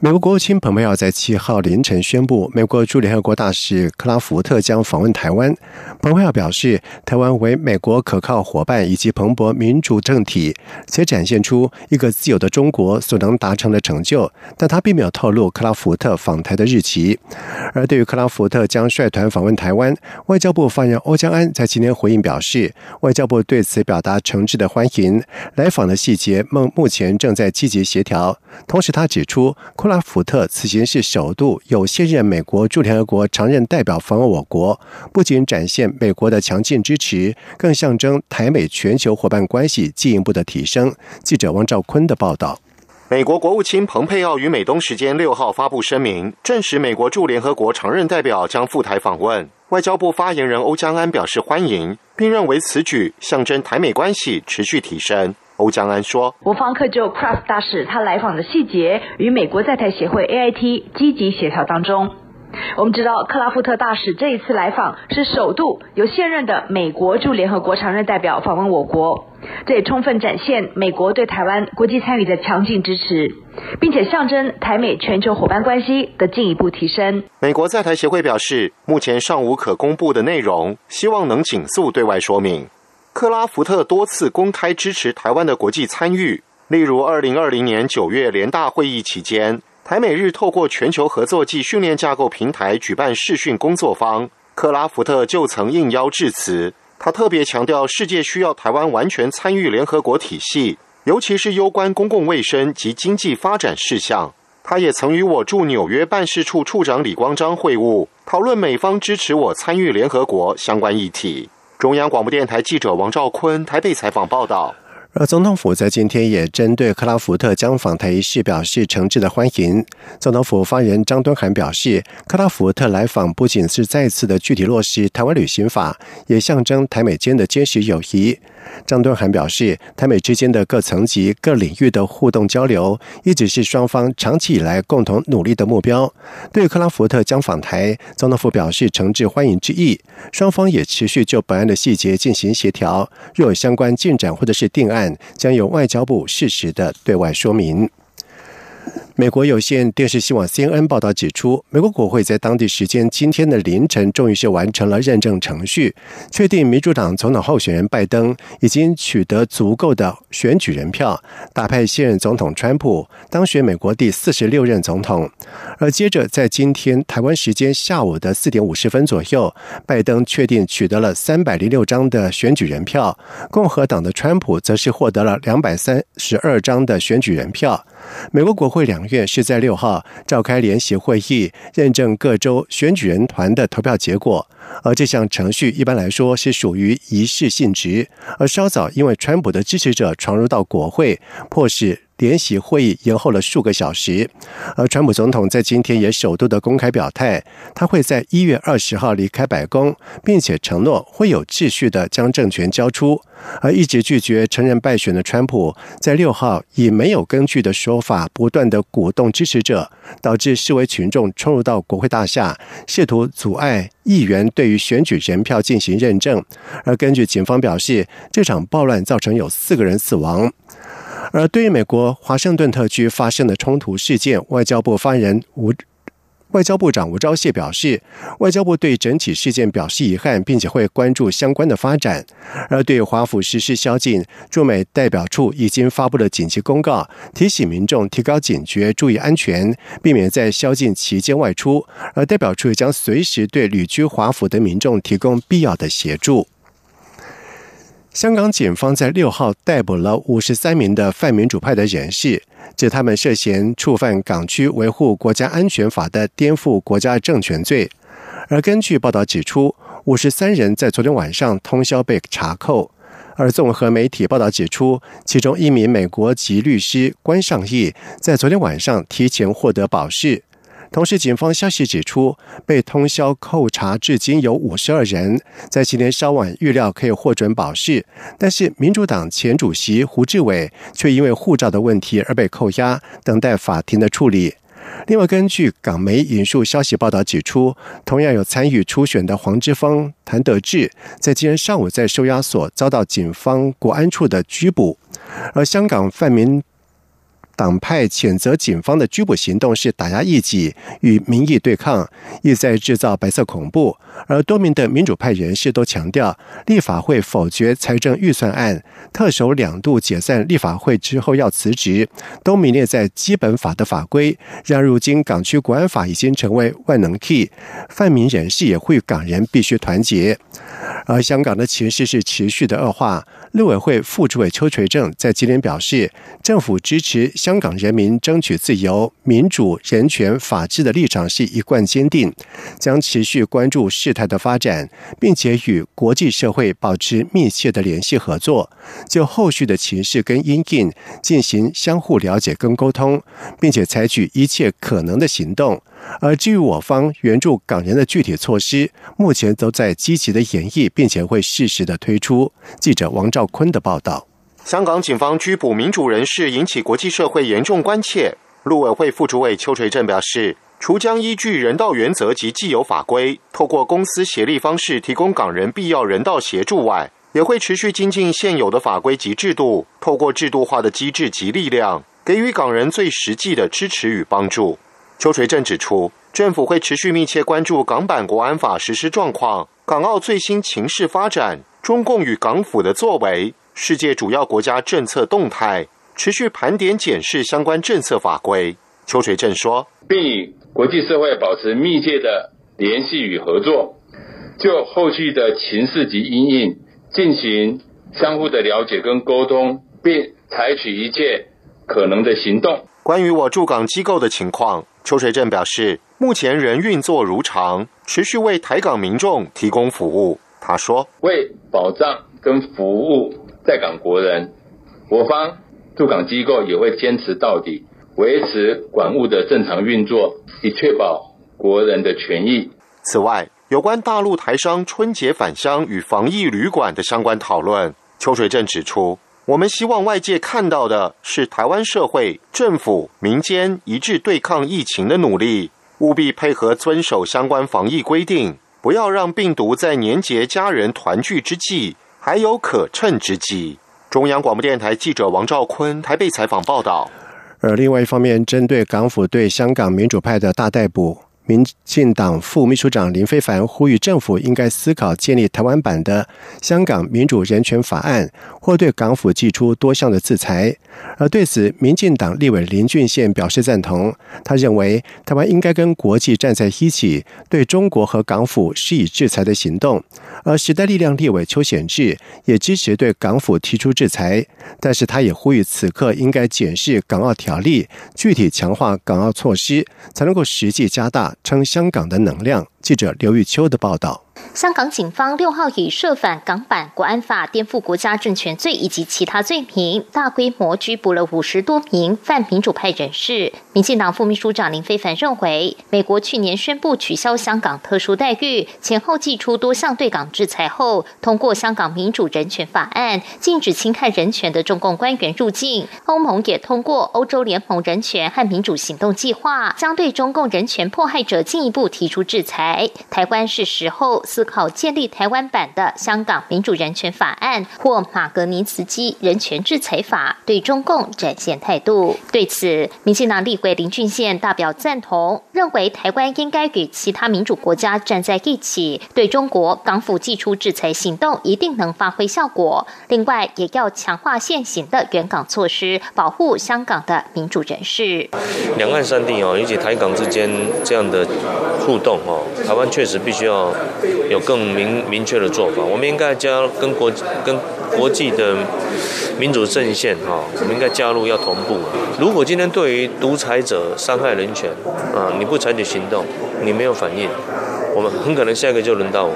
美国国务卿蓬佩奥在七号凌晨宣布，美国驻联合国大使克拉福特将访问台湾。蓬佩奥表示，台湾为美国可靠伙伴以及蓬勃民主政体，且展现出一个自由的中国所能达成的成就。但他并没有透露克拉福特访台的日期。而对于克拉福特将率团访问台湾，外交部发言人欧江安在今天回应表示，外交部对此表达诚挚的欢迎。来访的细节目目前正在积极协调。同时，他指出，拉福特此行是首度有现任美国驻联合国常任代表访问我国，不仅展现美国的强劲支持，更象征台美全球伙伴关系进一步的提升。记者汪兆坤的报道。美国国务卿蓬佩奥于美东时间六号发布声明，证实美国驻联合国常任代表将赴台访问。外交部发言人欧江安表示欢迎，并认为此举象征台美关系持续提升。欧江安说：“我方克就 Craft 大使他来访的细节与美国在台协会 AIT 积极协调当中。我们知道克拉夫特大使这一次来访是首度由现任的美国驻联合国常任代表访问我国，这也充分展现美国对台湾国际参与的强劲支持，并且象征台美全球伙伴关系的进一步提升。”美国在台协会表示，目前尚无可公布的内容，希望能紧速对外说明。克拉福特多次公开支持台湾的国际参与，例如二零二零年九月联大会议期间，台美日透过全球合作暨训练架构平台举办视讯工作坊，克拉福特就曾应邀致辞。他特别强调，世界需要台湾完全参与联合国体系，尤其是攸关公共卫生及经济发展事项。他也曾与我驻纽约办事处处长李光章会晤，讨论美方支持我参与联合国相关议题。中央广播电台记者王兆坤台北采访报道。而总统府在今天也针对克拉福特将访台一事表示诚挚的欢迎。总统府发言人张敦涵表示，克拉福特来访不仅是再次的具体落实台湾旅行法，也象征台美间的坚实友谊。张敦涵表示，台美之间的各层级、各领域的互动交流，一直是双方长期以来共同努力的目标。对克拉福特将访台，总统府表示诚挚欢迎之意。双方也持续就本案的细节进行协调，若有相关进展或者是定案，将由外交部适时的对外说明。美国有线电视新闻 CNN 报道指出，美国国会在当地时间今天的凌晨，终于是完成了认证程序，确定民主党总统候选人拜登已经取得足够的选举人票，打败现任总统川普，当选美国第四十六任总统。而接着在今天台湾时间下午的四点五十分左右，拜登确定取得了三百零六张的选举人票，共和党的川普则是获得了两百三十二张的选举人票。美国国会两院是在六号召开联席会议，认证各州选举人团的投票结果。而这项程序一般来说是属于仪式性质，而稍早因为川普的支持者闯入到国会，迫使。联席会议延后了数个小时，而川普总统在今天也首度的公开表态，他会在一月二十号离开白宫，并且承诺会有秩序的将政权交出。而一直拒绝承认败选的川普，在六号以没有根据的说法，不断的鼓动支持者，导致示威群众冲入到国会大厦，试图阻碍议员对于选举人票进行认证。而根据警方表示，这场暴乱造成有四个人死亡。而对于美国华盛顿特区发生的冲突事件，外交部发言人吴外交部长吴钊燮表示，外交部对整体事件表示遗憾，并且会关注相关的发展。而对华府实施宵禁，驻美代表处已经发布了紧急公告，提醒民众提高警觉，注意安全，避免在宵禁期间外出。而代表处将随时对旅居华府的民众提供必要的协助。香港警方在六号逮捕了五十三名的泛民主派的人士，指他们涉嫌触犯港区维护国家安全法的颠覆国家政权罪。而根据报道指出，五十三人在昨天晚上通宵被查扣。而综合媒体报道指出，其中一名美国籍律师关尚义在昨天晚上提前获得保释。同时，警方消息指出，被通宵扣查至今有五十二人，在今天稍晚预料可以获准保释，但是民主党前主席胡志伟却因为护照的问题而被扣押，等待法庭的处理。另外，根据港媒引述消息报道指出，同样有参与初选的黄之锋、谭德志，在今天上午在收押所遭到警方国安处的拘捕，而香港泛民。党派谴责警方的拘捕行动是打压异己、与民意对抗，意在制造白色恐怖。而多名的民主派人士都强调，立法会否决财政预算案，特首两度解散立法会之后要辞职，都名列在基本法的法规，让如今港区国安法已经成为万能 key。泛民人士也呼吁港人必须团结。而香港的情势是持续的恶化。陆委会副主委邱垂正在今天表示，政府支持香港人民争取自由、民主、人权、法治的立场是一贯坚定，将持续关注事态的发展，并且与国际社会保持密切的联系合作，就后续的情势跟因应进行相互了解跟沟通，并且采取一切可能的行动。而至于我方援助港人的具体措施，目前都在积极的演绎，并且会适时的推出。记者王兆坤的报道：香港警方拘捕民主人士，引起国际社会严重关切。陆委会副主委邱垂正表示，除将依据人道原则及既有法规，透过公司协力方式提供港人必要人道协助外，也会持续精进现有的法规及制度，透过制度化的机制及力量，给予港人最实际的支持与帮助。邱垂正指出，政府会持续密切关注港版国安法实施状况、港澳最新情势发展、中共与港府的作为、世界主要国家政策动态，持续盘点检视相关政策法规。邱垂正说，并与国际社会保持密切的联系与合作，就后续的情势及阴影进行相互的了解跟沟通，并采取一切可能的行动。关于我驻港机构的情况。邱垂正表示，目前仍运作如常，持续为台港民众提供服务。他说：“为保障跟服务在港国人，我方驻港机构也会坚持到底，维持管务的正常运作，以确保国人的权益。”此外，有关大陆台商春节返乡与防疫旅馆的相关讨论，邱水正指出。我们希望外界看到的是台湾社会、政府、民间一致对抗疫情的努力，务必配合遵守相关防疫规定，不要让病毒在年节家人团聚之际还有可乘之机。中央广播电台记者王兆坤台北采访报道。而另外一方面，针对港府对香港民主派的大逮捕。民进党副秘书长林非凡呼吁政府应该思考建立台湾版的香港民主人权法案，或对港府寄出多项的制裁。而对此，民进党立委林俊宪表示赞同。他认为，台湾应该跟国际站在一起，对中国和港府施以制裁的行动。而时代力量立委邱显志也支持对港府提出制裁，但是他也呼吁此刻应该检视港澳条例，具体强化港澳措施，才能够实际加大。称香港的能量。记者刘玉秋的报道。香港警方六号以涉反港版国安法、颠覆国家政权罪以及其他罪名，大规模拘捕了五十多名泛民主派人士。民进党副秘书长林非凡认为，美国去年宣布取消香港特殊待遇，前后祭出多项对港制裁后，通过香港民主人权法案，禁止侵害人权的中共官员入境。欧盟也通过欧洲联盟人权和民主行动计划，将对中共人权迫害者进一步提出制裁。台湾是时候。思考建立台湾版的香港民主人权法案或马格尼茨基人权制裁法，对中共展现态度。对此，民进党立委林俊宪大表赞同，认为台湾应该与其他民主国家站在一起，对中国港府寄出制裁行动一定能发挥效果。另外，也要强化现行的援港措施，保护香港的民主人士。两岸三地哦，以及台港之间这样的互动哦，台湾确实必须要。有更明明确的做法，我们应该加跟国跟国际的民主阵线哈，我们应该加入要同步。如果今天对于独裁者伤害人权啊，你不采取行动，你没有反应，我们很可能下一个就轮到我。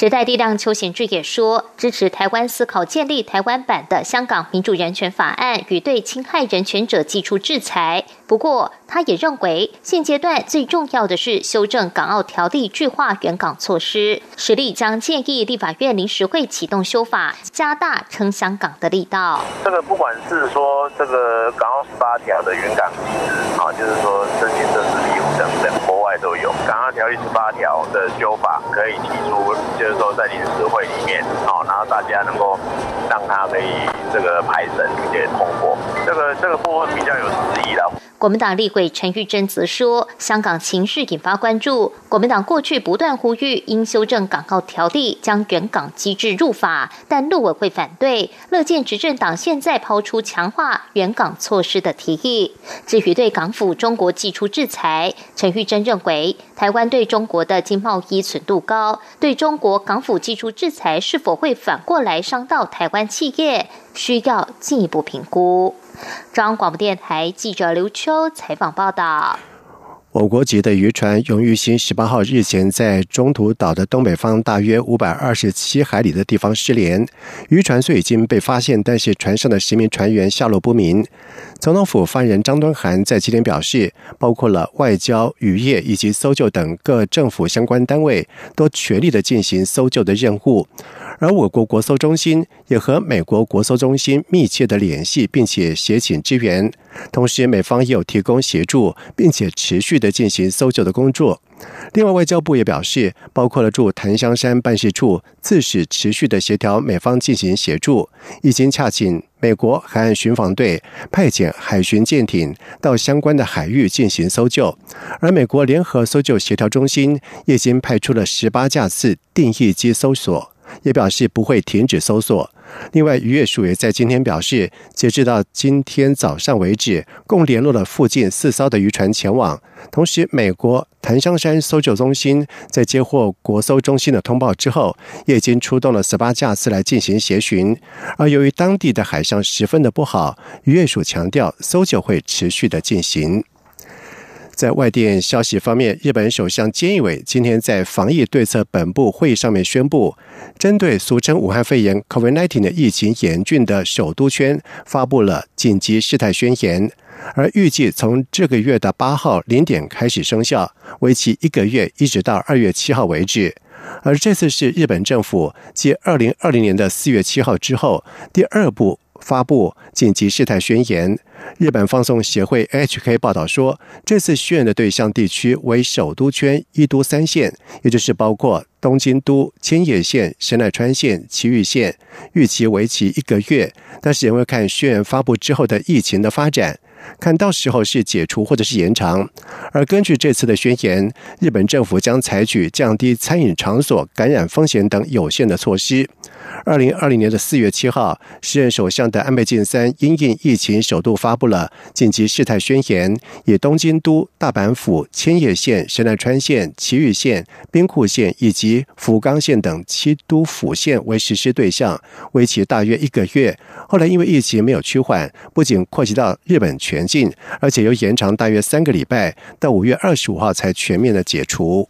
时代力量邱显志也说，支持台湾思考建立台湾版的香港民主人权法案与对侵害人权者寄出制裁。不过，他也认为，现阶段最重要的是修正《港澳条例》具化原港措施。实力将建议立法院临时会启动修法，加大撑香港的力道。这个不管是说这个港澳十八条的原港机制，啊，就是说申请政治庇护，都有。刚刚条例十八条的修法可以提出，就是说在临时会里面，好，然后大家能够让它可以这个排审并且通过。这个这个部分比较有。国民党立委陈玉珍则说，香港情势引发关注。国民党过去不断呼吁应修正港澳条例，将原港机制入法，但陆委会反对，乐见执政党现在抛出强化原港措施的提议。至于对港府中国寄出制裁，陈玉珍认为，台湾对中国的经贸依存度高，对中国港府寄出制裁是否会反过来伤到台湾企业，需要进一步评估。中央广播电台记者刘秋采访报道。我国籍的渔船“永裕星”十八号日前在中途岛的东北方大约五百二十七海里的地方失联，渔船虽已经被发现，但是船上的十名船员下落不明。总统府发言人张敦涵在今天表示，包括了外交、渔业以及搜救等各政府相关单位，都全力的进行搜救的任务。而我国国搜中心也和美国国搜中心密切的联系，并且协请支援。同时，美方也有提供协助，并且持续的进行搜救的工作。另外，外交部也表示，包括了驻檀香山办事处自始持续的协调美方进行协助，已经洽请美国海岸巡防队派遣海巡舰艇到相关的海域进行搜救。而美国联合搜救协调中心已经派出了十八架次定义机搜索。也表示不会停止搜索。另外，渔业署也在今天表示，截至到今天早上为止，共联络了附近四艘的渔船前往。同时，美国檀香山搜救中心在接获国搜中心的通报之后，也已经出动了十八架次来进行协寻。而由于当地的海上十分的不好，渔业署强调，搜救会持续的进行。在外电消息方面，日本首相菅义伟今天在防疫对策本部会议上面宣布，针对俗称武汉肺炎 （COVID-19） 的疫情严峻的首都圈，发布了紧急事态宣言，而预计从这个月的八号零点开始生效，为期一个月，一直到二月七号为止。而这次是日本政府继二零二零年的四月七号之后第二部。发布紧急事态宣言。日本放送协会 HK 报道说，这次宣言的对象地区为首都圈一都三县，也就是包括东京都、千叶县、神奈川县、埼玉县，预期为期一个月。但是，也会看宣言发布之后的疫情的发展。看到时候是解除或者是延长，而根据这次的宣言，日本政府将采取降低餐饮场所感染风险等有限的措施。二零二零年的四月七号，时任首相的安倍晋三因应疫情，首度发布了紧急事态宣言，以东京都、大阪府、千叶县、神奈川县、埼玉县、兵库县以及福冈县等七都府县为实施对象，为期大约一个月。后来因为疫情没有趋缓，不仅扩及到日本全境，而且又延长大约三个礼拜，到五月二十五号才全面的解除。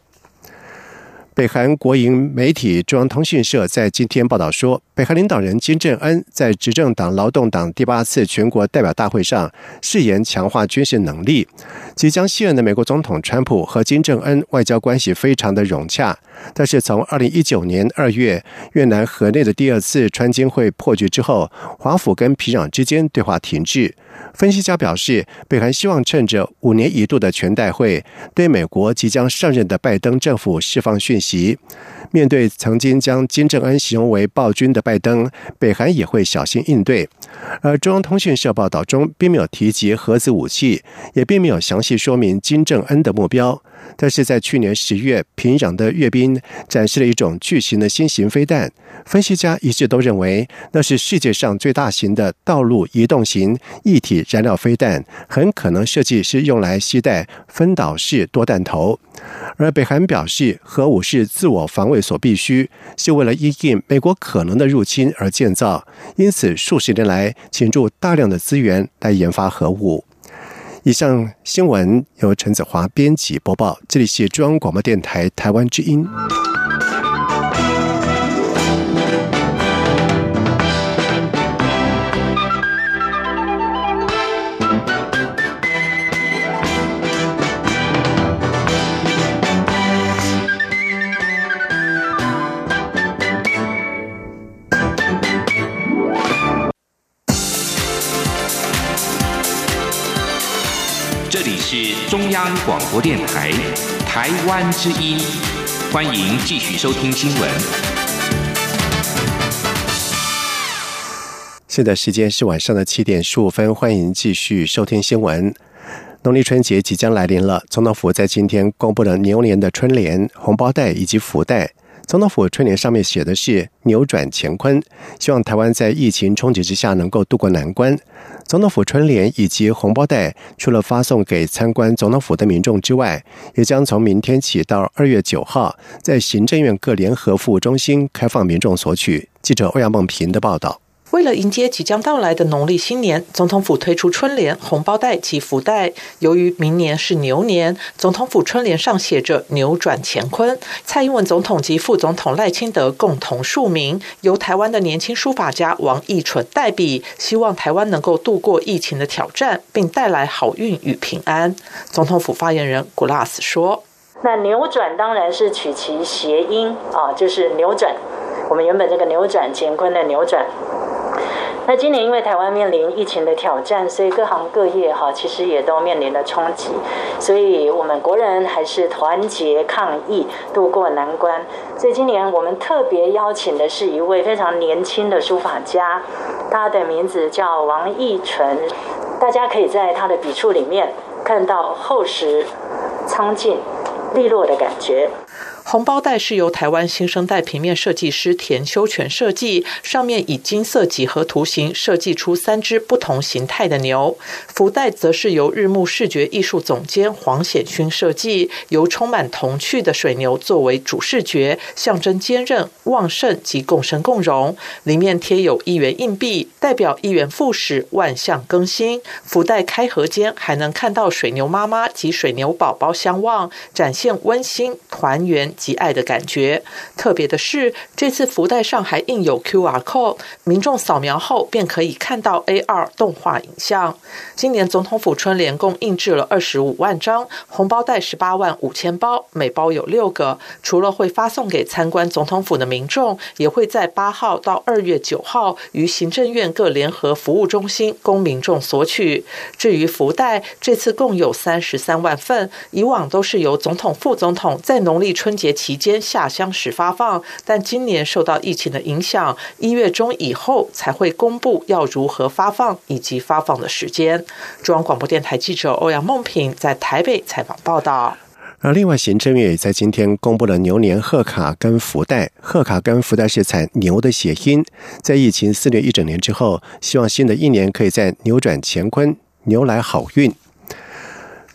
北韩国营媒体中央通讯社在今天报道说，北韩领导人金正恩在执政党劳动党第八次全国代表大会上誓言强化军事能力。即将卸任的美国总统川普和金正恩外交关系非常的融洽，但是从二零一九年二月越南河内的第二次川金会破局之后，华府跟平壤之间对话停滞。分析家表示，北韩希望趁着五年一度的全代会，对美国即将上任的拜登政府释放讯息。面对曾经将金正恩形容为暴君的拜登，北韩也会小心应对。而中央通讯社报道中并没有提及核子武器，也并没有详细说明金正恩的目标。但是在去年十月，平壤的阅兵展示了一种巨型的新型飞弹。分析家一致都认为，那是世界上最大型的道路移动型一体燃料飞弹，很可能设计是用来携带分导式多弹头。而北韩表示，核武是自我防卫所必须，是为了应应美国可能的入侵而建造，因此数十年来倾注大量的资源来研发核武。以上新闻由陈子华编辑播报，这里是中央广播电台台湾之音。是中央广播电台台湾之音，欢迎继续收听新闻。现在时间是晚上的七点十五分，欢迎继续收听新闻。农历春节即将来临了，总统府在今天公布了牛年的春联、红包袋以及福袋。总统府春联上面写的是“扭转乾坤”，希望台湾在疫情冲击之下能够渡过难关。总统府春联以及红包袋，除了发送给参观总统府的民众之外，也将从明天起到二月九号，在行政院各联合服务中心开放民众索取。记者欧阳梦平的报道。为了迎接即将到来的农历新年，总统府推出春联、红包袋及福袋。由于明年是牛年，总统府春联上写着“扭转乾坤”。蔡英文总统及副总统赖清德共同署名，由台湾的年轻书法家王义纯代笔，希望台湾能够度过疫情的挑战，并带来好运与平安。总统府发言人古拉斯说：“那扭转当然是取其谐音啊，就是扭转。我们原本这个扭转乾坤的扭转。”那今年因为台湾面临疫情的挑战，所以各行各业哈其实也都面临了冲击，所以我们国人还是团结抗疫，渡过难关。所以今年我们特别邀请的是一位非常年轻的书法家，他的名字叫王义纯，大家可以在他的笔触里面看到厚实、苍劲、利落的感觉。红包袋是由台湾新生代平面设计师田修全设计，上面以金色几何图形设计出三只不同形态的牛。福袋则是由日暮视觉艺术总监黄显勋设计，由充满童趣的水牛作为主视觉，象征坚韧、旺盛及共生共荣。里面贴有一元硬币，代表一元复始、万象更新。福袋开合间还能看到水牛妈妈及水牛宝宝相望，展现温馨团圆。及爱的感觉。特别的是，这次福袋上还印有 QR code，民众扫描后便可以看到 AR 动画影像。今年总统府春联共印制了二十五万张，红包袋十八万五千包，每包有六个。除了会发送给参观总统府的民众，也会在八号到二月九号于行政院各联合服务中心供民众索取。至于福袋，这次共有三十三万份，以往都是由总统、副总统在农历春节。期间下乡时发放，但今年受到疫情的影响，一月中以后才会公布要如何发放以及发放的时间。中央广播电台记者欧阳梦平在台北采访报道。而另外，行政院也在今天公布了牛年贺卡跟福袋，贺卡跟福袋是采牛的谐音，在疫情肆虐一整年之后，希望新的一年可以在扭转乾坤，牛来好运。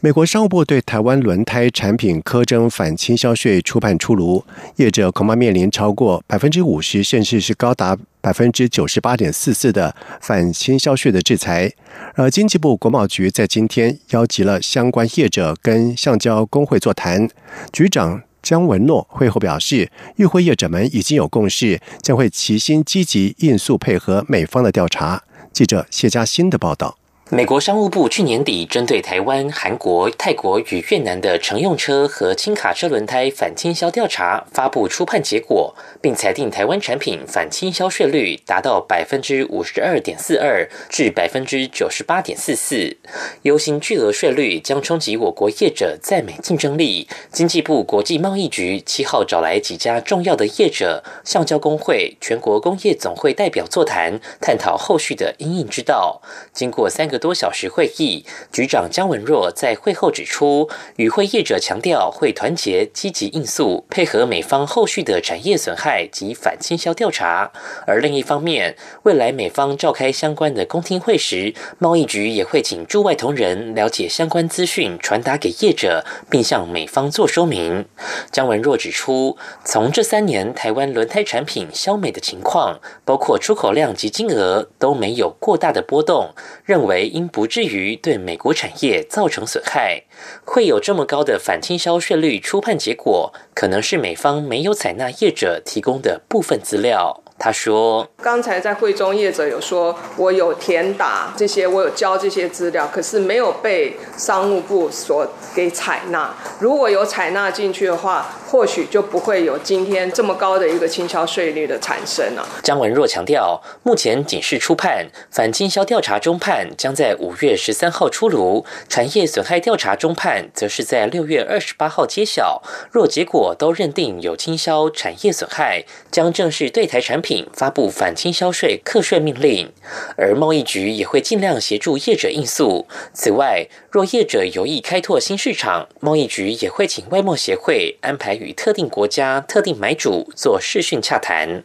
美国商务部对台湾轮胎产品苛征反倾销税初判出炉，业者恐怕面临超过百分之五十，甚至是高达百分之九十八点四四的反倾销税的制裁。而经济部国贸局在今天邀集了相关业者跟橡胶工会座谈，局长姜文诺会后表示，与会业者们已经有共识，将会齐心积极应诉配合美方的调查。记者谢佳欣的报道。美国商务部去年底针对台湾、韩国、泰国与越南的乘用车和轻卡车轮胎反倾销调查发布初判结果，并裁定台湾产品反倾销税率达到百分之五十二点四二至百分之九十八点四四，优新巨额税率将冲击我国业者在美竞争力。经济部国际贸易局七号找来几家重要的业者、橡胶工会、全国工业总会代表座谈，探讨后续的应应之道。经过三个。多小时会议，局长姜文若在会后指出，与会业者强调会团结、积极应诉，配合美方后续的产业损害及反倾销调查。而另一方面，未来美方召开相关的公听会时，贸易局也会请驻外同仁了解相关资讯，传达给业者，并向美方做说明。姜文若指出，从这三年台湾轮胎产品销美的情况，包括出口量及金额都没有过大的波动，认为。应不至于对美国产业造成损害，会有这么高的反倾销税率初判结果，可能是美方没有采纳业者提供的部分资料。他说：“刚才在会中业者有说，我有填打这些，我有交这些资料，可是没有被商务部所给采纳。如果有采纳进去的话，或许就不会有今天这么高的一个倾销税率的产生了。”张文若强调，目前警示初判，反倾销调查中判将在五月十三号出炉，产业损害调查中判则是在六月二十八号揭晓。若结果都认定有倾销产业损害，将正式对台产品发布反倾销税课税命令，而贸易局也会尽量协助业者应诉。此外，若业者有意开拓新市场，贸易局也会请外贸协会安排与特定国家、特定买主做视讯洽谈。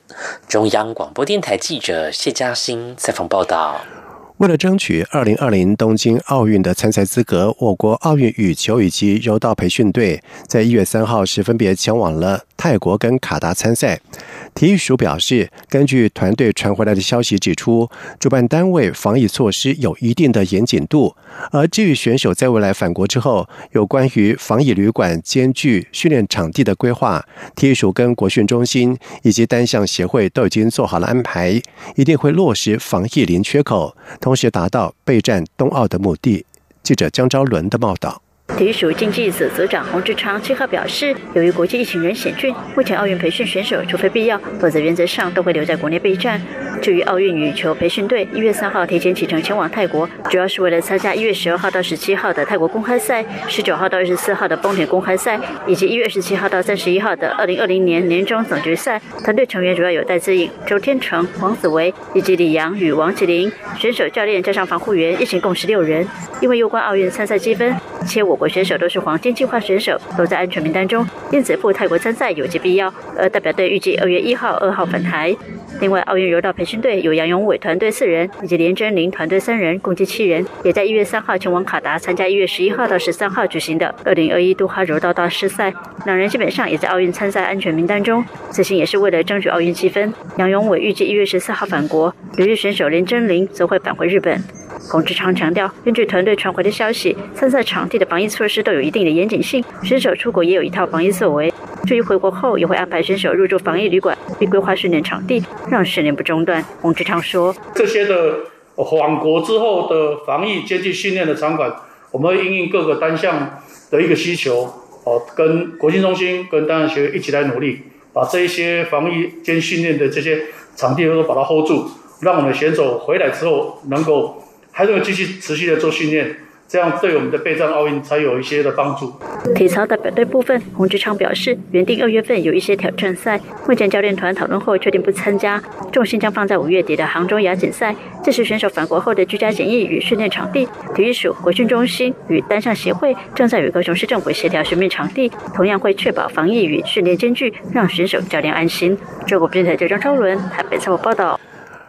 中央广播电台记者谢嘉欣采访报道。为了争取二零二零东京奥运的参赛资格，我国奥运羽球以及柔道培训队在一月三号时分别前往了泰国跟卡达参赛。体育署表示，根据团队传回来的消息指出，主办单位防疫措施有一定的严谨度。而至于选手在未来返国之后，有关于防疫旅馆、兼具训练场地的规划，体育署跟国训中心以及单项协会都已经做好了安排，一定会落实防疫零缺口。同时达到备战冬奥的目的。记者江昭伦的报道。体育署经济组组长洪志昌七号表示，由于国际疫情仍险峻，目前奥运培训选手除非必要，否则原则上都会留在国内备战。至于奥运羽球培训队，一月三号提前启程前往泰国，主要是为了参加一月十二号到十七号的泰国公开赛、十九号到二十四号的丰田公开赛，以及一月二十七号到三十一号的二零二零年年终总决赛。团队成员主要有戴资颖、周天成、黄子维以及李阳与王麒麟，选手、教练加上防护员，一行共十六人。因为有关奥运参赛积分，且我国选手都是黄金计划选手，都在安全名单中，因此赴泰国参赛有其必要。而代表队预计二月一号、二号返台。另外，奥运柔道培训队有杨永伟团队四人，以及连真玲团队三人，共计七人，也在一月三号前往卡达参加一月十一号到十三号举行的二零二一杜哈柔道大师赛。两人基本上也在奥运参赛安全名单中。此行也是为了争取奥运积分。杨永伟预计一月十四号返国，留日选手连真玲则会返回日本。龚志昌强调，根据团队传回的消息，参赛场地的防疫措施都有一定的严谨性，选手出国也有一套防疫作为。至于回国后，也会安排选手入住防疫旅馆，并规划训练场地，让训练不中断。洪志昌说：“这些的返国之后的防疫接近训练的场馆，我们会应应各个单项的一个需求，哦，跟国际中心、跟单项协会一起来努力，把这一些防疫兼训练的这些场地都把它 hold 住，让我们选手回来之后能够还能继续持续的做训练。”这样对我们的备战奥运才有一些的帮助。体操代表队部分，洪志昌表示，原定二月份有一些挑战赛，目前教练团讨论后确定不参加，重心将放在五月底的杭州亚锦赛。这是选手返国后的居家检疫与训练场地。体育署、国训中心与单项协会正在与高雄市政府协调寻觅场地，同样会确保防疫与训练间距，让选手、教练安心。中国电台记者张超伦台北采访报道。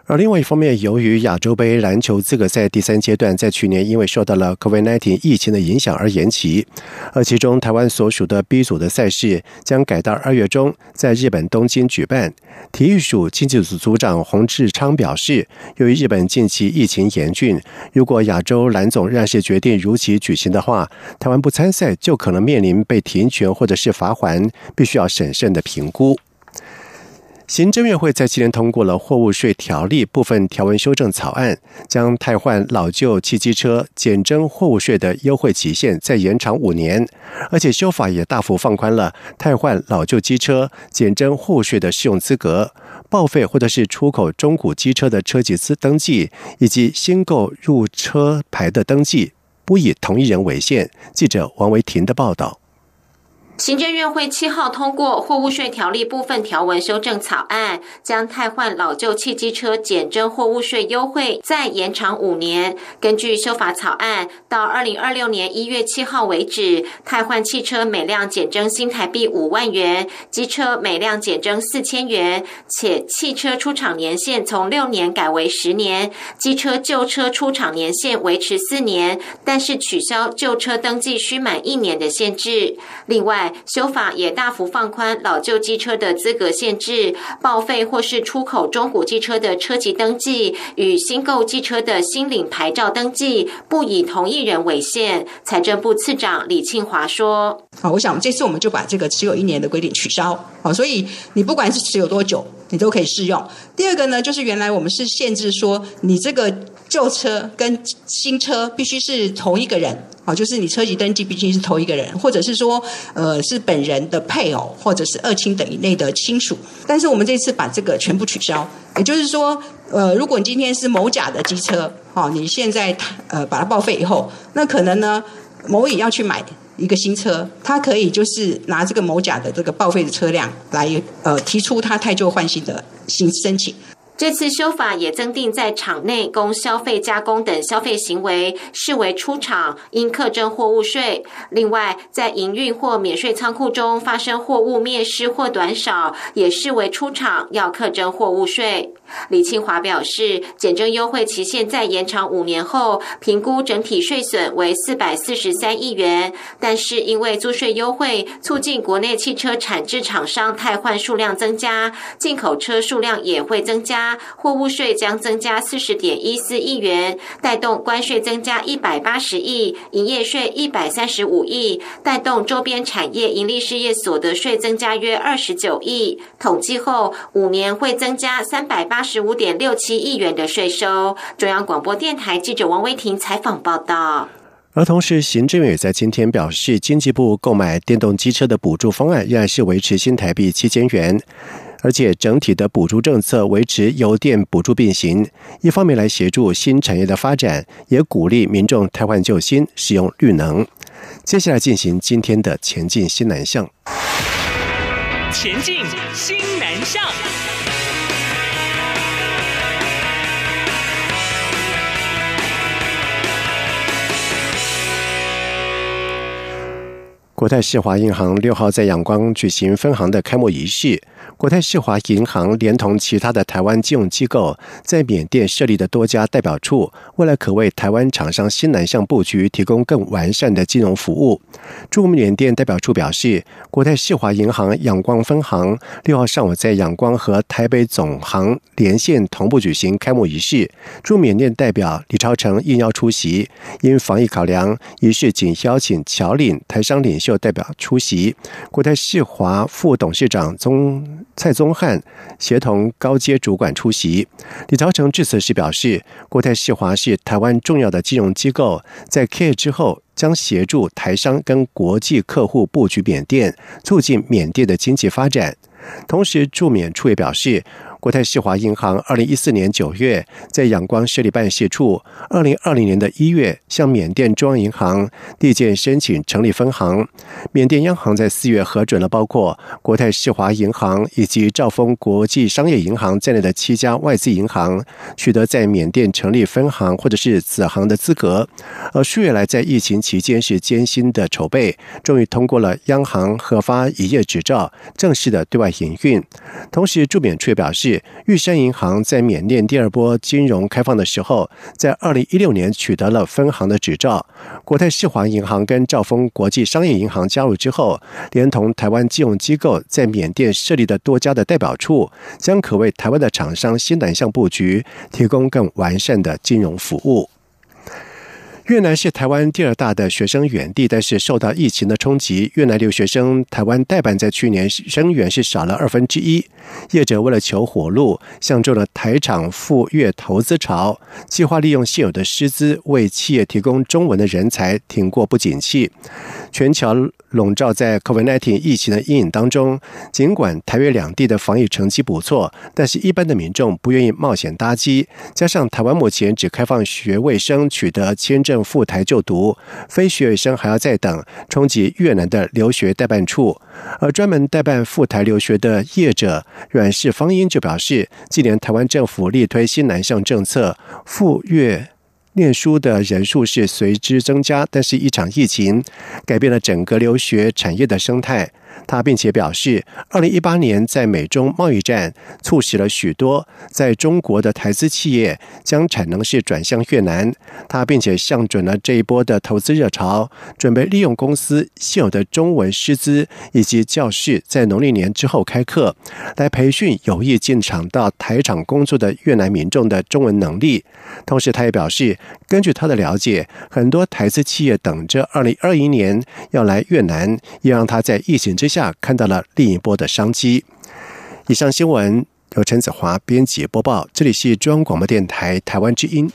而另外一方面，由于亚洲杯篮球资格赛第三阶段在去年因为受到了 COVID-19 疫情的影响而延期，而其中台湾所属的 B 组的赛事将改到二月中在日本东京举办。体育署经济组组长洪志昌表示，由于日本近期疫情严峻，如果亚洲篮总让是决定如期举行的话，台湾不参赛就可能面临被停权或者是罚款，必须要审慎的评估。行政院会在今年通过了货物税条例部分条文修正草案，将汰换老旧汽机车减征货物税的优惠期限再延长五年，而且修法也大幅放宽了汰换老旧机车减征货物税的适用资格，报废或者是出口中古机车的车籍资登记以及新购入车牌的登记，不以同一人为限。记者王维婷的报道。行政院会七号通过货物税条例部分条文修正草案，将汰换老旧汽机车减征货物税优惠再延长五年。根据修法草案，到二零二六年一月七号为止，汰换汽车每辆减征新台币五万元，机车每辆减征四千元，且汽车出厂年限从六年改为十年，机车旧车出厂年限维持四年，但是取消旧车登记需满一年的限制。另外，修法也大幅放宽老旧机车的资格限制，报废或是出口中古机车的车籍登记与新购机车的新领牌照登记不以同一人为限。财政部次长李庆华说：“好，我想这次我们就把这个持有一年的规定取消。好，所以你不管是持有多久，你都可以适用。第二个呢，就是原来我们是限制说你这个。”旧车跟新车必须是同一个人，好，就是你车籍登记必须是同一个人，或者是说，呃，是本人的配偶或者是二亲等以内的亲属。但是我们这次把这个全部取消，也就是说，呃，如果你今天是某甲的机车，好，你现在呃把它报废以后，那可能呢某乙要去买一个新车，他可以就是拿这个某甲的这个报废的车辆来呃提出他太旧换新的新申请。这次修法也增定，在场内供消费加工等消费行为视为出厂，应课征货物税。另外，在营运或免税仓库中发生货物灭失或短少，也视为出厂，要课征货物税。李庆华表示，减征优惠期限再延长五年后，评估整体税损为四百四十三亿元。但是因为租税优惠促进国内汽车产制厂商汰换数量增加，进口车数量也会增加。货物税将增加四十点一四亿元，带动关税增加一百八十亿，营业税一百三十五亿，带动周边产业盈利事业所得税增加约二十九亿。统计后，五年会增加三百八十五点六七亿元的税收。中央广播电台记者王威婷采访报道。而同时，行政院也在今天表示，经济部购买电动机车的补助方案依然是维持新台币七千元。而且整体的补助政策维持油电补助并行，一方面来协助新产业的发展，也鼓励民众汰换旧新，使用绿能。接下来进行今天的前进新南向。前进新南向。国泰世华银行六号在阳光举行分行的开幕仪式。国泰世华银行连同其他的台湾金融机构，在缅甸设立的多家代表处，未来可为台湾厂商新南向布局提供更完善的金融服务。驻缅甸代表处表示，国泰世华银行仰光分行六号上午在仰光和台北总行连线同步举行开幕仪式，驻缅甸代表李超成应邀出席，因防疫考量，仪式仅邀请侨领台商领袖代表出席。国泰世华副董事长宗。蔡宗汉协同高阶主管出席。李朝成致辞时表示，国泰世华是台湾重要的金融机构，在 K 之后将协助台商跟国际客户布局缅甸，促进缅甸的经济发展。同时，驻缅处也表示。国泰世华银行二零一四年九月在仰光设立办事处，二零二零年的一月向缅甸中央银行递件申请成立分行。缅甸央行在四月核准了包括国泰世华银行以及兆丰国际商业银行在内的七家外资银行取得在缅甸成立分行或者是子行的资格。而数月来在疫情期间是艰辛的筹备，终于通过了央行核发营业执照，正式的对外营运。同时，驻缅处表示。玉山银行在缅甸第二波金融开放的时候，在二零一六年取得了分行的执照。国泰世华银行跟兆丰国际商业银行加入之后，连同台湾金融机构在缅甸设立的多家的代表处，将可为台湾的厂商新南向布局提供更完善的金融服务。越南是台湾第二大的学生源地，但是受到疫情的冲击，越南留学生台湾代办在去年生源是少了二分之一。业者为了求活路，相中了台厂赴越投资潮，计划利用现有的师资为企业提供中文的人才，挺过不景气。全球。笼罩在 COVID-19 疫情的阴影当中，尽管台越两地的防疫成绩不错，但是一般的民众不愿意冒险搭机。加上台湾目前只开放学卫生取得签证赴台就读，非学生还要再等，冲击越南的留学代办处。而专门代办赴台留学的业者阮氏芳英就表示，今年台湾政府力推新南向政策，赴越。念书的人数是随之增加，但是一场疫情改变了整个留学产业的生态。他并且表示，二零一八年在美中贸易战促使了许多在中国的台资企业将产能是转向越南。他并且向准了这一波的投资热潮，准备利用公司现有的中文师资以及教室，在农历年之后开课，来培训有意进场到台厂工作的越南民众的中文能力。同时，他也表示，根据他的了解，很多台资企业等着二零二一年要来越南，也让他在疫情。之下看到了另一波的商机。以上新闻由陈子华编辑播报，这里是中央广播电台台湾之音。